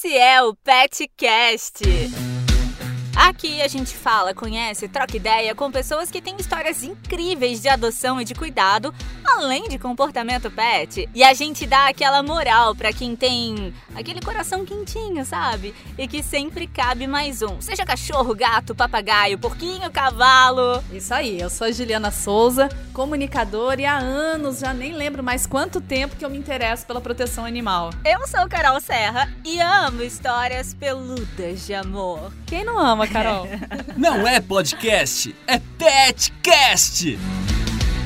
Esse é o PetCast. Aqui a gente fala, conhece, troca ideia com pessoas que têm histórias incríveis de adoção e de cuidado, além de comportamento pet. E a gente dá aquela moral para quem tem aquele coração quentinho, sabe? E que sempre cabe mais um. Seja cachorro, gato, papagaio, porquinho, cavalo. Isso aí, eu sou a Juliana Souza, comunicadora e há anos, já nem lembro mais quanto tempo que eu me interesso pela proteção animal. Eu sou Carol Serra e amo histórias peludas de amor. Quem não ama, Carol? Não é podcast, é Petcast!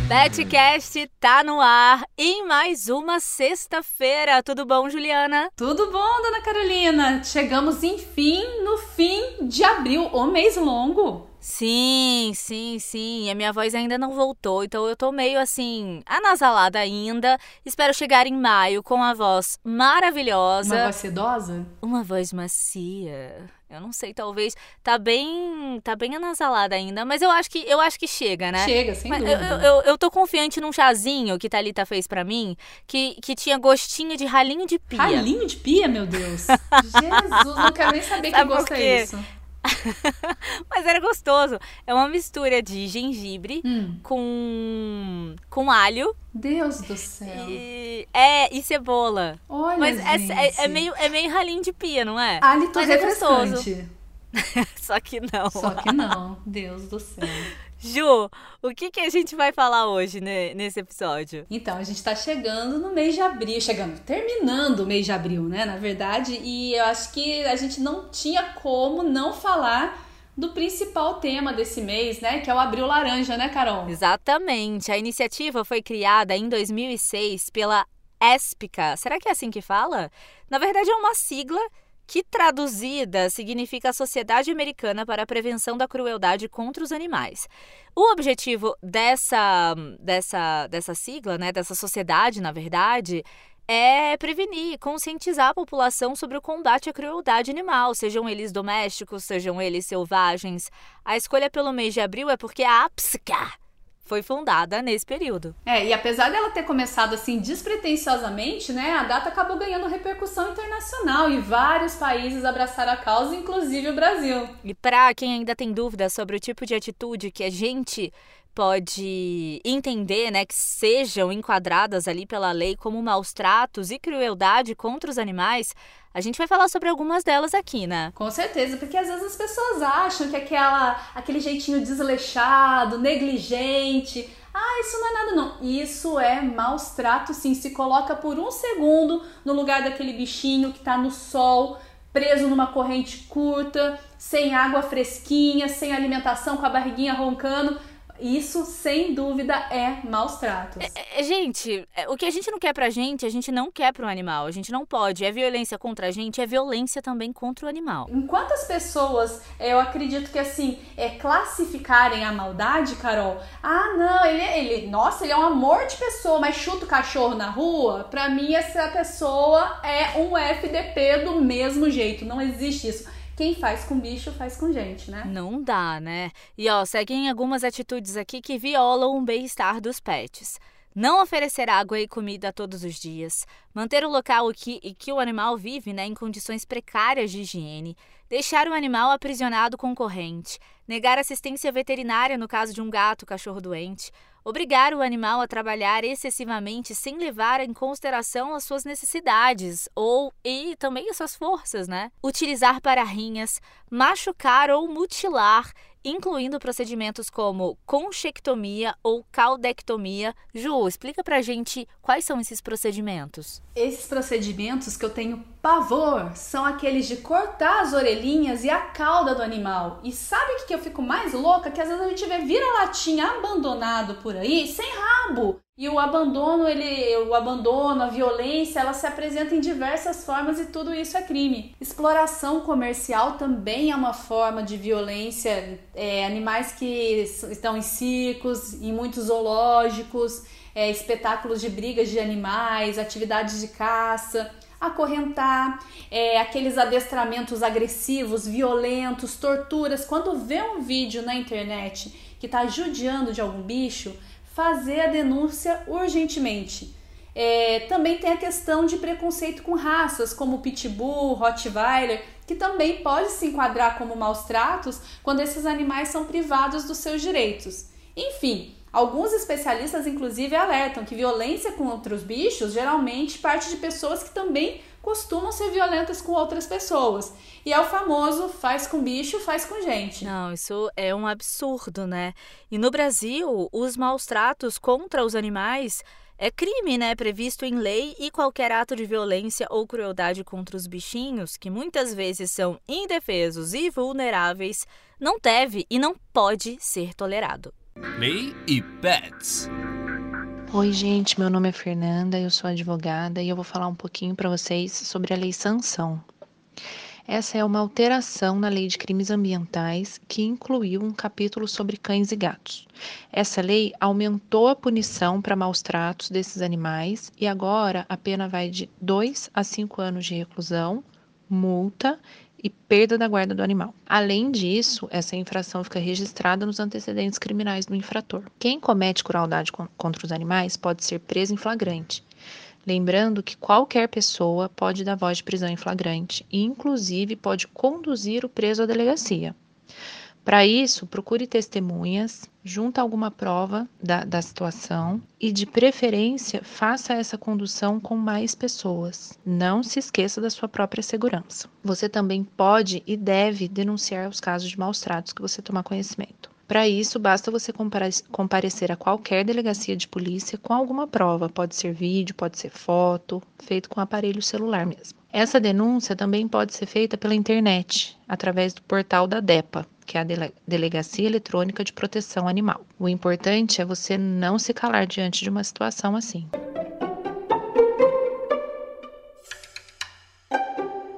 Petcast tá no ar em mais uma sexta-feira. Tudo bom, Juliana? Tudo bom, dona Carolina? Chegamos, enfim, no fim de abril, o mês longo. Sim, sim, sim. A minha voz ainda não voltou, então eu tô meio assim, anasalada ainda. Espero chegar em maio com a voz maravilhosa. Uma voz sedosa? Uma voz macia. Eu não sei, talvez tá bem, tá bem anasalada ainda, mas eu acho que eu acho que chega, né? Chega, sem mas dúvida. Eu, eu, eu, tô confiante num chazinho que Thalita fez para mim, que, que tinha gostinho de ralinho de pia. Ralinho de pia, meu Deus. Jesus, não quero nem saber que gosto é isso. Mas era gostoso. É uma mistura de gengibre hum. com, com alho. Deus do céu. E, é, e cebola. Olha, Mas é, é, é, meio, é meio ralinho de pia, não é? Hálito Mas refrescante. É gostoso. Só que não. Só que não. Deus do céu. Ju, o que, que a gente vai falar hoje né, nesse episódio? Então, a gente está chegando no mês de abril, chegando, terminando o mês de abril, né, na verdade, e eu acho que a gente não tinha como não falar do principal tema desse mês, né, que é o Abril Laranja, né, Carol? Exatamente. A iniciativa foi criada em 2006 pela ESPICA. Será que é assim que fala? Na verdade, é uma sigla que traduzida significa Sociedade Americana para a Prevenção da Crueldade contra os Animais. O objetivo dessa, dessa, dessa sigla, né, dessa sociedade, na verdade, é prevenir, conscientizar a população sobre o combate à crueldade animal, sejam eles domésticos, sejam eles selvagens. A escolha pelo mês de abril é porque a APSCA, foi fundada nesse período. É, e apesar dela ter começado assim despretensiosamente, né, a data acabou ganhando repercussão internacional e vários países abraçaram a causa, inclusive o Brasil. E para quem ainda tem dúvidas sobre o tipo de atitude que a gente pode entender, né, que sejam enquadradas ali pela lei como maus tratos e crueldade contra os animais, a gente vai falar sobre algumas delas aqui, né? Com certeza, porque às vezes as pessoas acham que aquela, aquele jeitinho desleixado, negligente, ah, isso não é nada não. Isso é maus tratos sim. Se coloca por um segundo no lugar daquele bichinho que tá no sol, preso numa corrente curta, sem água fresquinha, sem alimentação, com a barriguinha roncando isso, sem dúvida, é maus tratos. É, é, gente, é, o que a gente não quer pra gente, a gente não quer pro animal. A gente não pode. É violência contra a gente, é violência também contra o animal. Enquanto as pessoas, eu acredito que assim, é, classificarem a maldade, Carol, ah, não, ele, ele, nossa, ele é um amor de pessoa, mas chuta o cachorro na rua, pra mim essa pessoa é um FDP do mesmo jeito. Não existe isso quem faz com bicho faz com gente, né? Não dá, né? E ó, seguem algumas atitudes aqui que violam o bem-estar dos pets. Não oferecer água e comida todos os dias, manter o local que, em que o animal vive né, em condições precárias de higiene, deixar o animal aprisionado com corrente, negar assistência veterinária no caso de um gato ou cachorro doente, obrigar o animal a trabalhar excessivamente sem levar em consideração as suas necessidades ou e também as suas forças, né? Utilizar pararrinhas, machucar ou mutilar incluindo procedimentos como conchectomia ou caudectomia. Ju, explica pra gente quais são esses procedimentos. Esses procedimentos que eu tenho pavor são aqueles de cortar as orelhinhas e a cauda do animal. E sabe o que eu fico mais louca? Que às vezes a gente vê vira-latinha abandonado por aí, sem rabo. E o abandono, ele, o abandono, a violência, ela se apresenta em diversas formas e tudo isso é crime. Exploração comercial também é uma forma de violência. É, animais que estão em circos, em muitos zoológicos, é, espetáculos de brigas de animais, atividades de caça acorrentar, é, aqueles adestramentos agressivos, violentos, torturas. Quando vê um vídeo na internet que está judiando de algum bicho, fazer a denúncia urgentemente. É, também tem a questão de preconceito com raças, como Pitbull, Rottweiler, que também pode se enquadrar como maus tratos quando esses animais são privados dos seus direitos. Enfim, alguns especialistas inclusive alertam que violência contra os bichos geralmente parte de pessoas que também costumam ser violentas com outras pessoas. E é o famoso faz com bicho, faz com gente. Não, isso é um absurdo, né? E no Brasil, os maus tratos contra os animais é crime, né? Previsto em lei e qualquer ato de violência ou crueldade contra os bichinhos, que muitas vezes são indefesos e vulneráveis, não deve e não pode ser tolerado. Lei e Pets. Oi, gente, meu nome é Fernanda, eu sou advogada e eu vou falar um pouquinho para vocês sobre a Lei Sanção. Essa é uma alteração na Lei de Crimes Ambientais que incluiu um capítulo sobre cães e gatos. Essa lei aumentou a punição para maus tratos desses animais e agora a pena vai de 2 a 5 anos de reclusão, multa e perda da guarda do animal. Além disso, essa infração fica registrada nos antecedentes criminais do infrator. Quem comete crueldade contra os animais pode ser preso em flagrante Lembrando que qualquer pessoa pode dar voz de prisão em flagrante e, inclusive, pode conduzir o preso à delegacia. Para isso, procure testemunhas, junta alguma prova da, da situação e, de preferência, faça essa condução com mais pessoas. Não se esqueça da sua própria segurança. Você também pode e deve denunciar os casos de maus tratos que você tomar conhecimento. Para isso, basta você comparecer a qualquer delegacia de polícia com alguma prova, pode ser vídeo, pode ser foto, feito com aparelho celular mesmo. Essa denúncia também pode ser feita pela internet, através do portal da DEPA, que é a Delegacia Eletrônica de Proteção Animal. O importante é você não se calar diante de uma situação assim.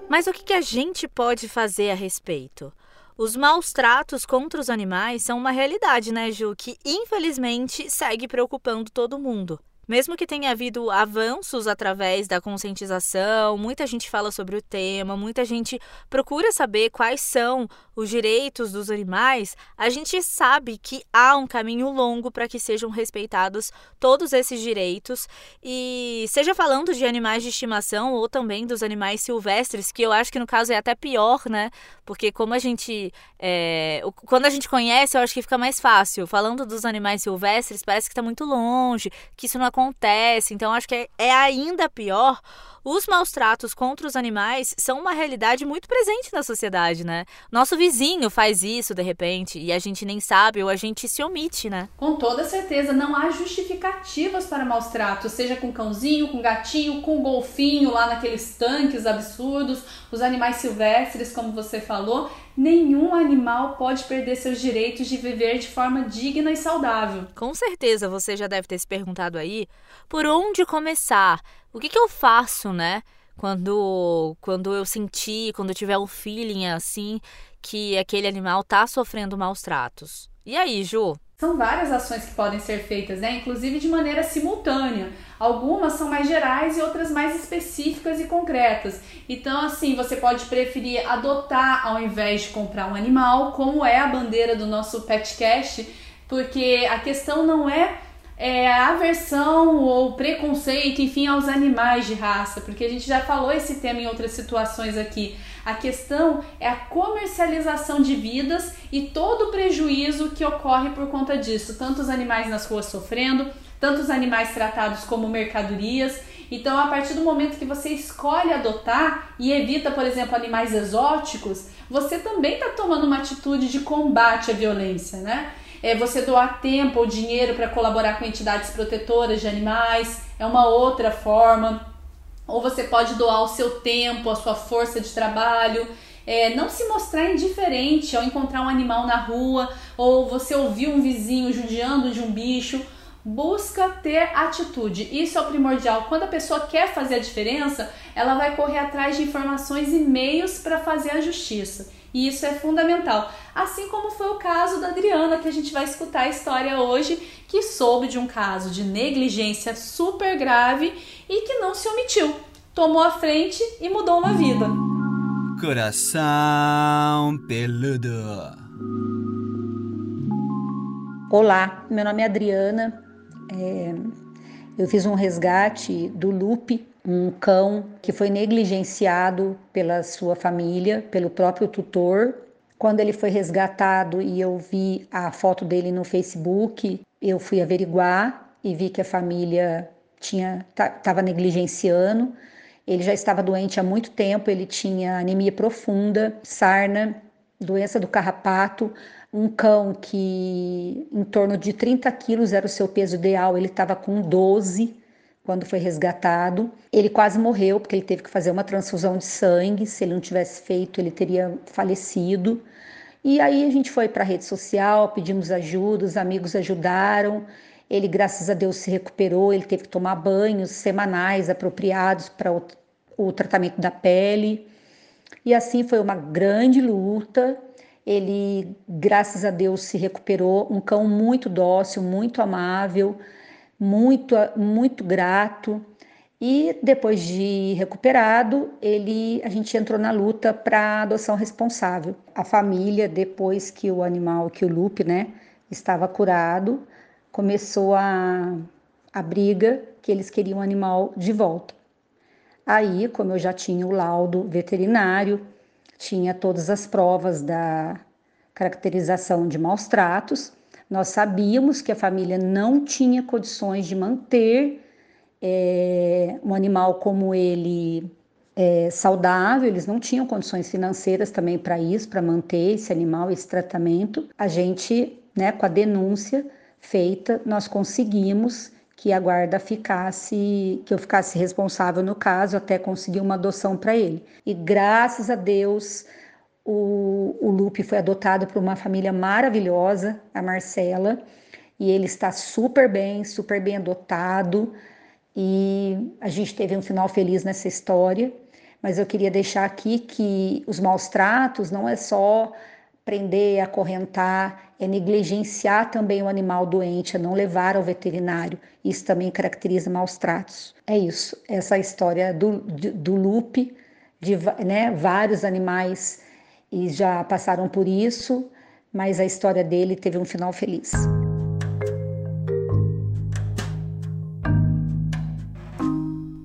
Mas o que a gente pode fazer a respeito? Os maus tratos contra os animais são uma realidade, né, Ju, que infelizmente segue preocupando todo mundo. Mesmo que tenha havido avanços através da conscientização, muita gente fala sobre o tema, muita gente procura saber quais são os direitos dos animais, a gente sabe que há um caminho longo para que sejam respeitados todos esses direitos. E seja falando de animais de estimação ou também dos animais silvestres, que eu acho que no caso é até pior, né? Porque como a gente. É, quando a gente conhece, eu acho que fica mais fácil. Falando dos animais silvestres, parece que está muito longe, que isso não acontece. Então acho que é, é ainda pior os maus tratos contra os animais são uma realidade muito presente na sociedade, né? Nosso vizinho faz isso de repente e a gente nem sabe ou a gente se omite, né? Com toda certeza, não há justificativas para maus tratos, seja com cãozinho, com gatinho, com golfinho lá naqueles tanques absurdos, os animais silvestres, como você falou. Nenhum animal pode perder seus direitos de viver de forma digna e saudável. Com certeza você já deve ter se perguntado aí por onde começar o que, que eu faço, né? Quando, quando eu sentir, quando eu tiver um feeling assim que aquele animal tá sofrendo maus tratos. E aí, Ju? São várias ações que podem ser feitas, né? Inclusive de maneira simultânea. Algumas são mais gerais e outras mais específicas e concretas. Então, assim, você pode preferir adotar ao invés de comprar um animal, como é a bandeira do nosso Petcast, porque a questão não é é, aversão ou preconceito, enfim, aos animais de raça, porque a gente já falou esse tema em outras situações aqui. A questão é a comercialização de vidas e todo o prejuízo que ocorre por conta disso, tantos animais nas ruas sofrendo, tantos animais tratados como mercadorias. Então, a partir do momento que você escolhe adotar e evita, por exemplo, animais exóticos, você também está tomando uma atitude de combate à violência, né? É você doar tempo ou dinheiro para colaborar com entidades protetoras de animais, é uma outra forma. Ou você pode doar o seu tempo, a sua força de trabalho. É, não se mostrar indiferente ao encontrar um animal na rua ou você ouvir um vizinho judiando de um bicho. Busca ter atitude. Isso é o primordial. Quando a pessoa quer fazer a diferença, ela vai correr atrás de informações e meios para fazer a justiça. E isso é fundamental. Assim como foi o caso da Adriana, que a gente vai escutar a história hoje, que soube de um caso de negligência super grave e que não se omitiu. Tomou a frente e mudou uma vida. Coração peludo. Olá, meu nome é Adriana. É... Eu fiz um resgate do Lupe, um cão que foi negligenciado pela sua família, pelo próprio tutor. Quando ele foi resgatado e eu vi a foto dele no Facebook, eu fui averiguar e vi que a família tinha estava negligenciando. Ele já estava doente há muito tempo, ele tinha anemia profunda, sarna, doença do carrapato, um cão que em torno de 30 quilos era o seu peso ideal, ele estava com 12 quando foi resgatado. Ele quase morreu porque ele teve que fazer uma transfusão de sangue. Se ele não tivesse feito, ele teria falecido. E aí a gente foi para a rede social, pedimos ajuda, os amigos ajudaram. Ele, graças a Deus, se recuperou. Ele teve que tomar banhos semanais apropriados para o, o tratamento da pele. E assim foi uma grande luta. Ele, graças a Deus, se recuperou. Um cão muito dócil, muito amável muito, muito grato. E depois de recuperado, ele, a gente entrou na luta para adoção responsável. A família, depois que o animal, que o Lupe, né, estava curado, começou a, a briga que eles queriam o animal de volta. Aí, como eu já tinha o laudo veterinário, tinha todas as provas da caracterização de maus tratos, nós sabíamos que a família não tinha condições de manter é, um animal como ele é, saudável, eles não tinham condições financeiras também para isso, para manter esse animal, esse tratamento. A gente, né, com a denúncia feita, nós conseguimos que a guarda ficasse, que eu ficasse responsável no caso, até conseguir uma adoção para ele. E graças a Deus, o, o Lupe foi adotado por uma família maravilhosa, a Marcela, e ele está super bem, super bem adotado. E a gente teve um final feliz nessa história. Mas eu queria deixar aqui que os maus tratos não é só prender, acorrentar, é negligenciar também o animal doente, é não levar ao veterinário. Isso também caracteriza maus tratos. É isso, essa é história do, do, do de né, vários animais e já passaram por isso, mas a história dele teve um final feliz.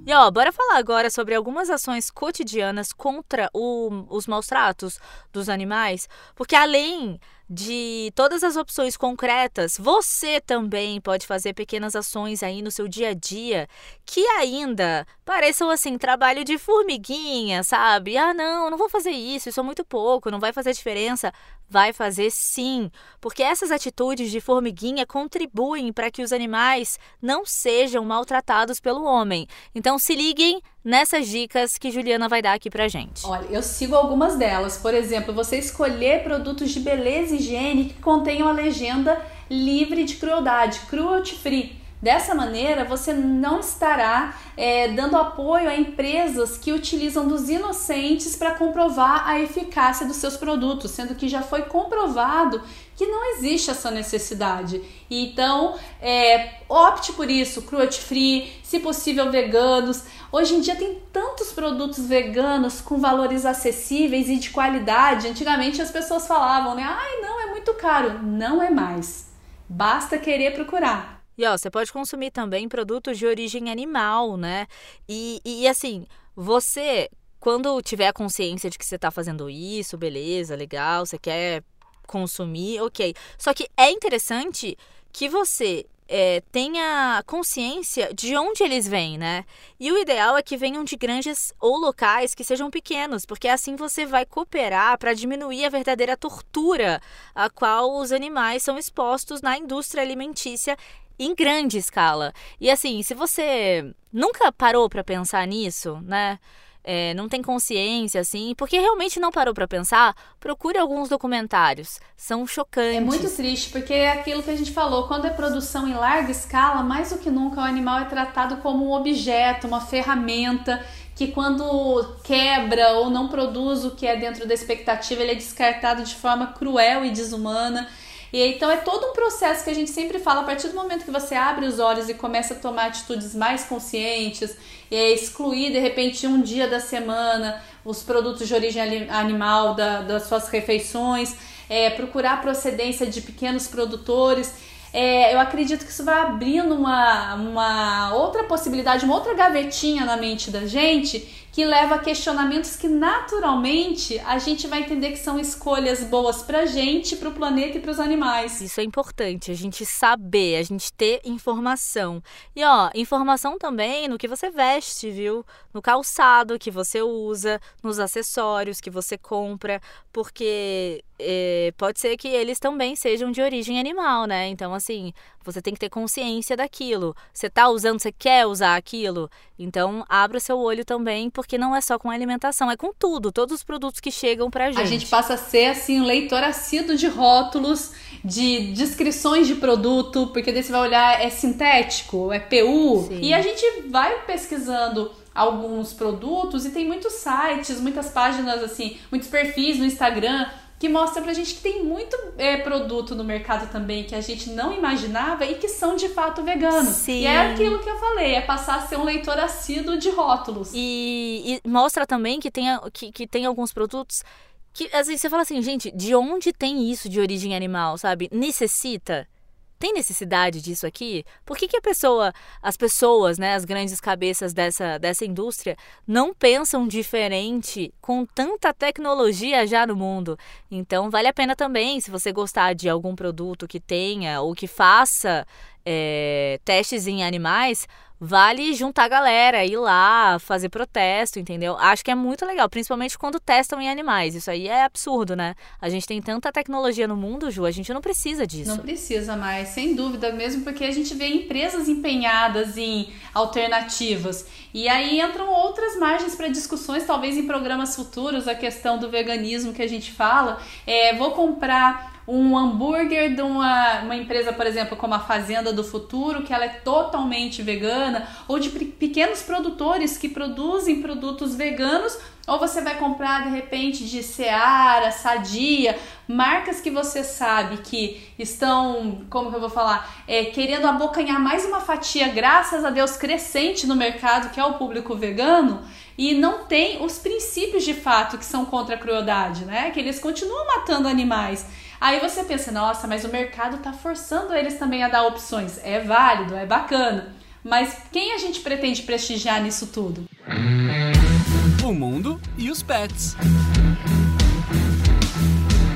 E ó, bora falar agora sobre algumas ações cotidianas contra o, os maus tratos dos animais, porque além de todas as opções concretas, você também pode fazer pequenas ações aí no seu dia a dia que ainda pareçam assim trabalho de formiguinha, sabe? Ah, não, não vou fazer isso, isso é muito pouco, não vai fazer diferença. Vai fazer sim, porque essas atitudes de formiguinha contribuem para que os animais não sejam maltratados pelo homem. Então se liguem nessas dicas que Juliana vai dar aqui pra gente. Olha, eu sigo algumas delas. Por exemplo, você escolher produtos de beleza e higiene que contenham a legenda livre de crueldade, cruelty free. Dessa maneira, você não estará é, dando apoio a empresas que utilizam dos inocentes para comprovar a eficácia dos seus produtos, sendo que já foi comprovado que não existe essa necessidade. Então, é, opte por isso, cruelty free, se possível veganos. Hoje em dia tem tantos produtos veganos com valores acessíveis e de qualidade. Antigamente as pessoas falavam, né? Ai, não, é muito caro. Não é mais. Basta querer procurar. E ó, você pode consumir também produtos de origem animal, né? E, e assim, você, quando tiver a consciência de que você está fazendo isso, beleza, legal, você quer consumir, ok. Só que é interessante que você é, tenha consciência de onde eles vêm, né? E o ideal é que venham de granjas ou locais que sejam pequenos, porque assim você vai cooperar para diminuir a verdadeira tortura a qual os animais são expostos na indústria alimentícia em grande escala. E assim, se você nunca parou para pensar nisso, né? É, não tem consciência, assim, porque realmente não parou para pensar, procure alguns documentários. São chocantes. É muito triste, porque é aquilo que a gente falou, quando é produção em larga escala, mais do que nunca o animal é tratado como um objeto, uma ferramenta que quando quebra ou não produz o que é dentro da expectativa, ele é descartado de forma cruel e desumana. E então é todo um processo que a gente sempre fala, a partir do momento que você abre os olhos e começa a tomar atitudes mais conscientes, é excluir de repente um dia da semana os produtos de origem animal da, das suas refeições, é, procurar procedência de pequenos produtores. é, eu acredito que isso vai abrindo uma, uma outra possibilidade, uma outra gavetinha na mente da gente que leva a questionamentos que naturalmente a gente vai entender que são escolhas boas pra gente, pro planeta e pros animais. Isso é importante, a gente saber, a gente ter informação. E ó, informação também no que você veste, viu? No calçado que você usa, nos acessórios que você compra, porque é, pode ser que eles também sejam de origem animal, né? Então, assim, você tem que ter consciência daquilo. Você tá usando, você quer usar aquilo? Então, abra seu olho também, porque não é só com alimentação, é com tudo, todos os produtos que chegam pra gente. A gente passa a ser, assim, um leitor assíduo de rótulos, de descrições de produto, porque daí você vai olhar, é sintético, é PU, Sim. e a gente vai pesquisando alguns produtos e tem muitos sites, muitas páginas assim, muitos perfis no Instagram que mostra pra gente que tem muito é, produto no mercado também que a gente não imaginava e que são de fato veganos. Sim. E é aquilo que eu falei, é passar a ser um leitor assíduo de rótulos. E, e mostra também que tem, que, que tem alguns produtos que às vezes você fala assim, gente, de onde tem isso de origem animal, sabe? Necessita? Tem necessidade disso aqui? Por que, que a pessoa, as pessoas, né, as grandes cabeças dessa, dessa indústria, não pensam diferente com tanta tecnologia já no mundo? Então, vale a pena também, se você gostar de algum produto que tenha ou que faça é, testes em animais, vale juntar a galera, ir lá, fazer protesto, entendeu? Acho que é muito legal, principalmente quando testam em animais. Isso aí é absurdo, né? A gente tem tanta tecnologia no mundo, Ju, a gente não precisa disso. Não precisa mais, sem dúvida, mesmo porque a gente vê empresas empenhadas em alternativas. E aí entram outras margens para discussões, talvez em programas futuros, a questão do veganismo que a gente fala. É, vou comprar um hambúrguer de uma, uma empresa, por exemplo, como a Fazenda do Futuro, que ela é totalmente vegana, ou de pequenos produtores que produzem produtos veganos, ou você vai comprar de repente de Seara, Sadia, marcas que você sabe que estão, como que eu vou falar, é, querendo abocanhar mais uma fatia, graças a Deus, crescente no mercado, que é o público vegano, e não tem os princípios de fato que são contra a crueldade, né? Que eles continuam matando animais. Aí você pensa, nossa, mas o mercado está forçando eles também a dar opções. É válido, é bacana. Mas quem a gente pretende prestigiar nisso tudo? O mundo e os pets.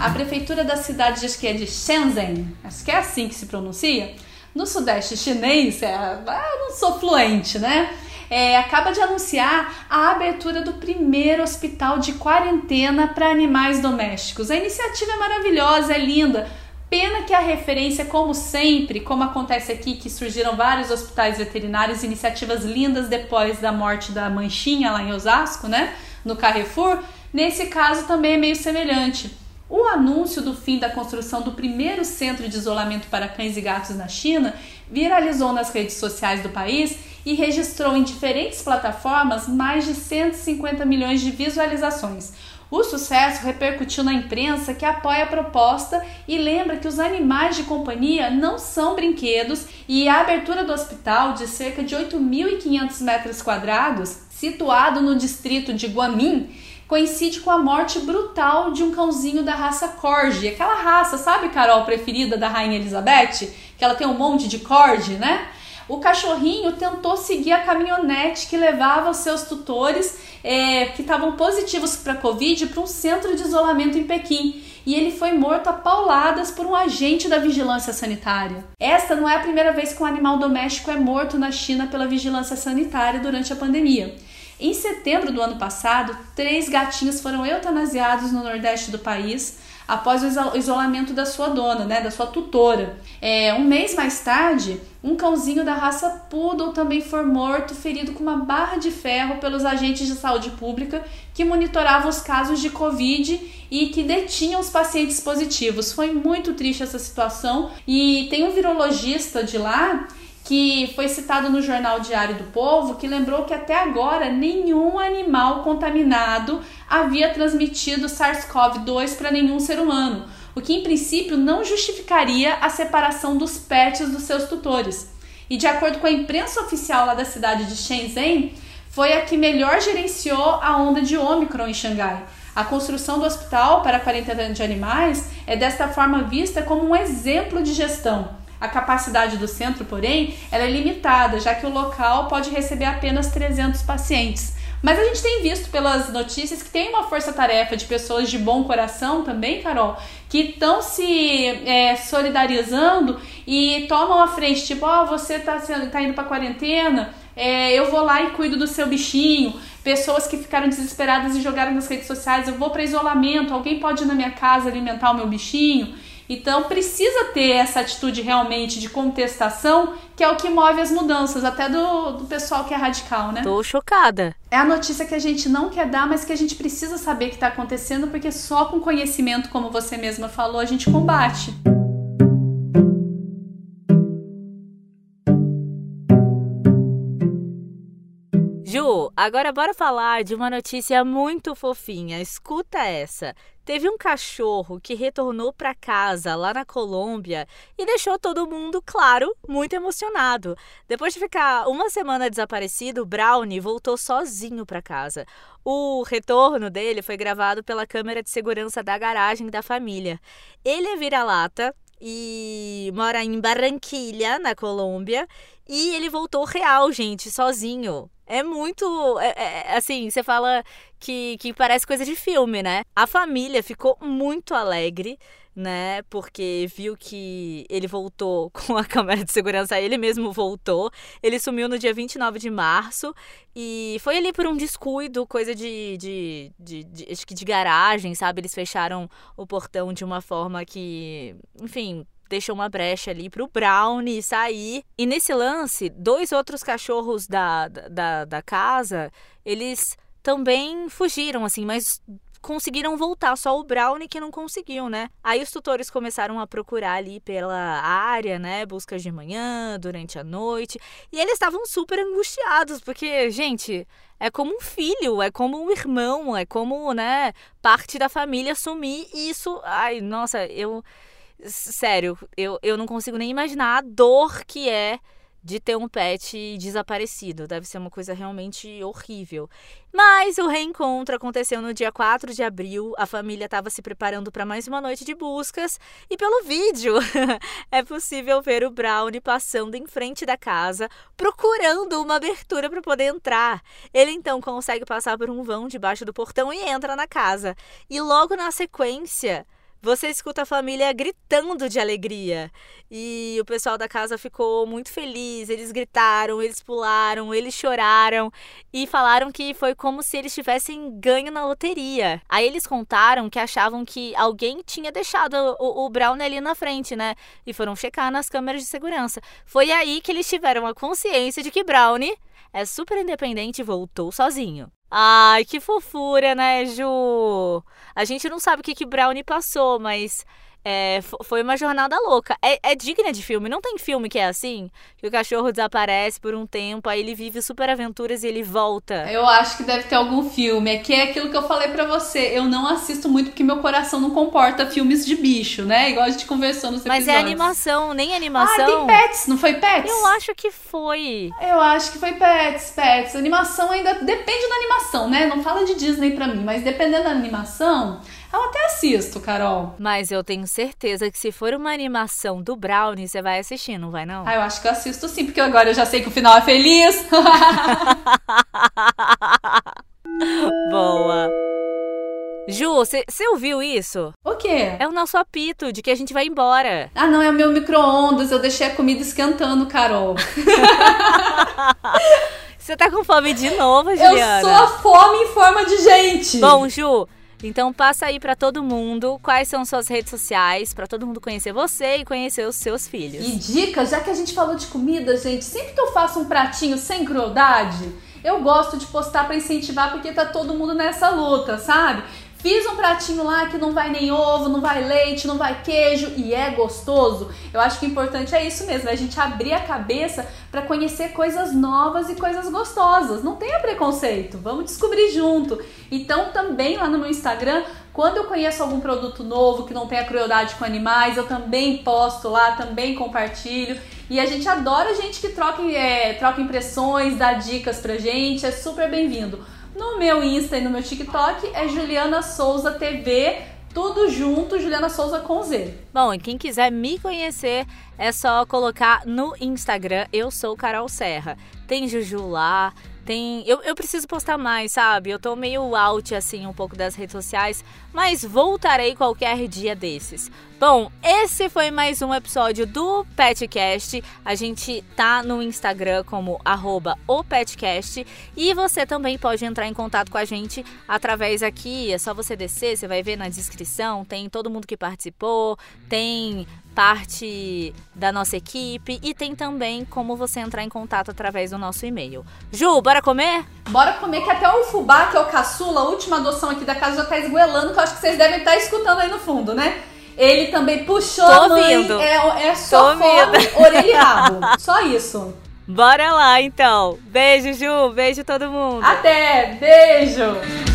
A prefeitura da cidade, acho que é de Shenzhen, acho que é assim que se pronuncia, no sudeste chinês, é, eu não sou fluente, né? É, acaba de anunciar a abertura do primeiro hospital de quarentena para animais domésticos. A iniciativa é maravilhosa, é linda. Pena que a referência, como sempre, como acontece aqui, que surgiram vários hospitais veterinários, iniciativas lindas depois da morte da Manchinha lá em Osasco, né? No Carrefour, nesse caso também é meio semelhante. O anúncio do fim da construção do primeiro centro de isolamento para cães e gatos na China viralizou nas redes sociais do país e registrou em diferentes plataformas mais de 150 milhões de visualizações. O sucesso repercutiu na imprensa que apoia a proposta e lembra que os animais de companhia não são brinquedos e a abertura do hospital de cerca de 8.500 metros quadrados, situado no distrito de Guamin, coincide com a morte brutal de um cãozinho da raça Corgi, aquela raça, sabe, Carol, preferida da Rainha Elizabeth? Que ela tem um monte de Corgi, né? O cachorrinho tentou seguir a caminhonete que levava os seus tutores é, que estavam positivos para Covid para um centro de isolamento em Pequim. E ele foi morto a pauladas por um agente da vigilância sanitária. Esta não é a primeira vez que um animal doméstico é morto na China pela vigilância sanitária durante a pandemia. Em setembro do ano passado, três gatinhos foram eutanasiados no nordeste do país após o isolamento da sua dona, né, da sua tutora. É, um mês mais tarde, um cãozinho da raça Poodle também foi morto, ferido com uma barra de ferro pelos agentes de saúde pública que monitoravam os casos de Covid e que detinham os pacientes positivos. Foi muito triste essa situação e tem um virologista de lá que foi citado no jornal Diário do Povo, que lembrou que até agora nenhum animal contaminado havia transmitido SARS-CoV-2 para nenhum ser humano, o que em princípio não justificaria a separação dos pets dos seus tutores. E de acordo com a imprensa oficial lá da cidade de Shenzhen, foi a que melhor gerenciou a onda de Omicron em Xangai. A construção do hospital para quarentena de animais é desta forma vista como um exemplo de gestão A capacidade do centro, porém, ela é limitada, já que o local pode receber apenas 300 pacientes. Mas a gente tem visto pelas notícias que tem uma força-tarefa de pessoas de bom coração também, Carol, que estão se é, solidarizando e tomam a frente, tipo, ó, oh, você tá, tá indo pra quarentena, é, eu vou lá e cuido do seu bichinho. Pessoas que ficaram desesperadas e jogaram nas redes sociais, eu vou para isolamento, alguém pode ir na minha casa alimentar o meu bichinho. Então precisa ter essa atitude realmente de contestação, que é o que move as mudanças, até do, do pessoal que é radical, né? Tô chocada. É a notícia que a gente não quer dar, mas que a gente precisa saber que está acontecendo, porque só com conhecimento, como você mesma falou, a gente combate. Agora bora falar de uma notícia muito fofinha. Escuta essa. Teve um cachorro que retornou para casa lá na Colômbia e deixou todo mundo, claro, muito emocionado. Depois de ficar uma semana desaparecido, Brownie voltou sozinho para casa. O retorno dele foi gravado pela câmera de segurança da garagem da família. Ele é vira-lata e mora em Barranquilha, na Colômbia, e ele voltou real, gente, sozinho. É muito. É, é, assim, você fala que, que parece coisa de filme, né? A família ficou muito alegre, né? Porque viu que ele voltou com a câmera de segurança, ele mesmo voltou. Ele sumiu no dia 29 de março e foi ali por um descuido, coisa de, de, de, de acho que de garagem, sabe? Eles fecharam o portão de uma forma que, enfim, deixou uma brecha ali pro Brownie sair. E nesse lance, dois outros cachorros da, da, da casa, eles também fugiram, assim, mas conseguiram voltar, só o Brownie que não conseguiu, né? Aí os tutores começaram a procurar ali pela área, né? Buscas de manhã, durante a noite. E eles estavam super angustiados, porque, gente, é como um filho, é como um irmão, é como, né, parte da família sumir. E isso, ai, nossa, eu sério, eu, eu não consigo nem imaginar a dor que é de ter um pet desaparecido. Deve ser uma coisa realmente horrível. Mas o reencontro aconteceu no dia 4 de abril. A família estava se preparando para mais uma noite de buscas e pelo vídeo é possível ver o Brownie passando em frente da casa, procurando uma abertura para poder entrar. Ele então consegue passar por um vão debaixo do portão e entra na casa. E logo na sequência, você escuta a família gritando de alegria. E o pessoal da casa ficou muito feliz. Eles gritaram, eles pularam, eles choraram e falaram que foi como se eles tivessem ganho na loteria. Aí eles contaram que achavam que alguém tinha deixado o, o Brown ali na frente, né? E foram checar nas câmeras de segurança. Foi aí que eles tiveram a consciência de que Brownie é super independente e voltou sozinho. Ai, que fofura, né, Ju? A gente não sabe o que que Brownie passou, mas é, foi uma jornada louca. É, é, digna de filme. Não tem filme que é assim? Que o cachorro desaparece por um tempo, aí ele vive super aventuras e ele volta. Eu acho que deve ter algum filme. É que é aquilo que eu falei para você. Eu não assisto muito porque meu coração não comporta filmes de bicho, né? Igual a gente conversou nos Mas é animação, nem animação. Ah, tem Pets, não foi Pets? Eu acho que foi. Eu acho que foi Pets, Pets. Animação ainda depende da animação, né? Não fala de Disney pra mim, mas dependendo da animação eu até assisto, Carol. Mas eu tenho certeza que se for uma animação do Brownie, você vai assistir, não vai não? Ah, eu acho que eu assisto sim, porque agora eu já sei que o final é feliz. Boa. Ju, você ouviu isso? O quê? É o nosso apito de que a gente vai embora. Ah, não, é o meu micro-ondas. Eu deixei a comida esquentando, Carol. Você tá com fome de novo, Juliana? Eu sou a fome em forma de gente. Bom, Ju, então passa aí para todo mundo quais são suas redes sociais, para todo mundo conhecer você e conhecer os seus filhos. E dicas, já que a gente falou de comida, gente, sempre que eu faço um pratinho sem crueldade, eu gosto de postar para incentivar porque tá todo mundo nessa luta, sabe? Fiz um pratinho lá que não vai nem ovo, não vai leite, não vai queijo e é gostoso. Eu acho que o importante é isso mesmo, é a gente abrir a cabeça para conhecer coisas novas e coisas gostosas. Não tenha preconceito, vamos descobrir junto. Então também lá no meu Instagram, quando eu conheço algum produto novo que não tenha crueldade com animais, eu também posto lá, também compartilho. E a gente adora gente que troca, é, troca impressões, dá dicas pra gente, é super bem-vindo. No meu Insta e no meu TikTok é Juliana Souza TV. Tudo junto, Juliana Souza com Z. Bom, e quem quiser me conhecer é só colocar no Instagram, eu sou Carol Serra. Tem Juju lá, tem. Eu, eu preciso postar mais, sabe? Eu tô meio out, assim, um pouco das redes sociais, mas voltarei qualquer dia desses. Bom, esse foi mais um episódio do Petcast. A gente tá no Instagram como arroba o Petcast e você também pode entrar em contato com a gente através aqui. É só você descer, você vai ver na descrição, tem todo mundo que participou, tem parte da nossa equipe e tem também como você entrar em contato através do nosso e-mail. Ju, bora comer? Bora comer que até o fubá, que é o caçula, a última adoção aqui da casa, já tá esgoelando, que eu acho que vocês devem estar escutando aí no fundo, né? Ele também puxou Tô a mãe, ouvindo. é, é só Tô fome, ouvindo. orelha e rabo. Só isso. Bora lá então. Beijo, Ju. Beijo todo mundo. Até, beijo!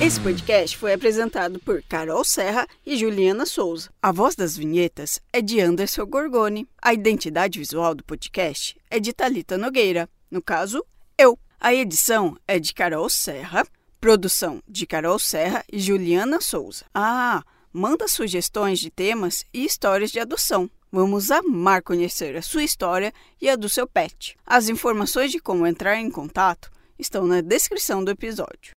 Esse podcast foi apresentado por Carol Serra e Juliana Souza. A voz das vinhetas é de Anderson Gorgoni. A identidade visual do podcast é de Talita Nogueira, no caso, eu. A edição é de Carol Serra, produção de Carol Serra e Juliana Souza. Ah, manda sugestões de temas e histórias de adoção. Vamos amar conhecer a sua história e a do seu pet. As informações de como entrar em contato estão na descrição do episódio.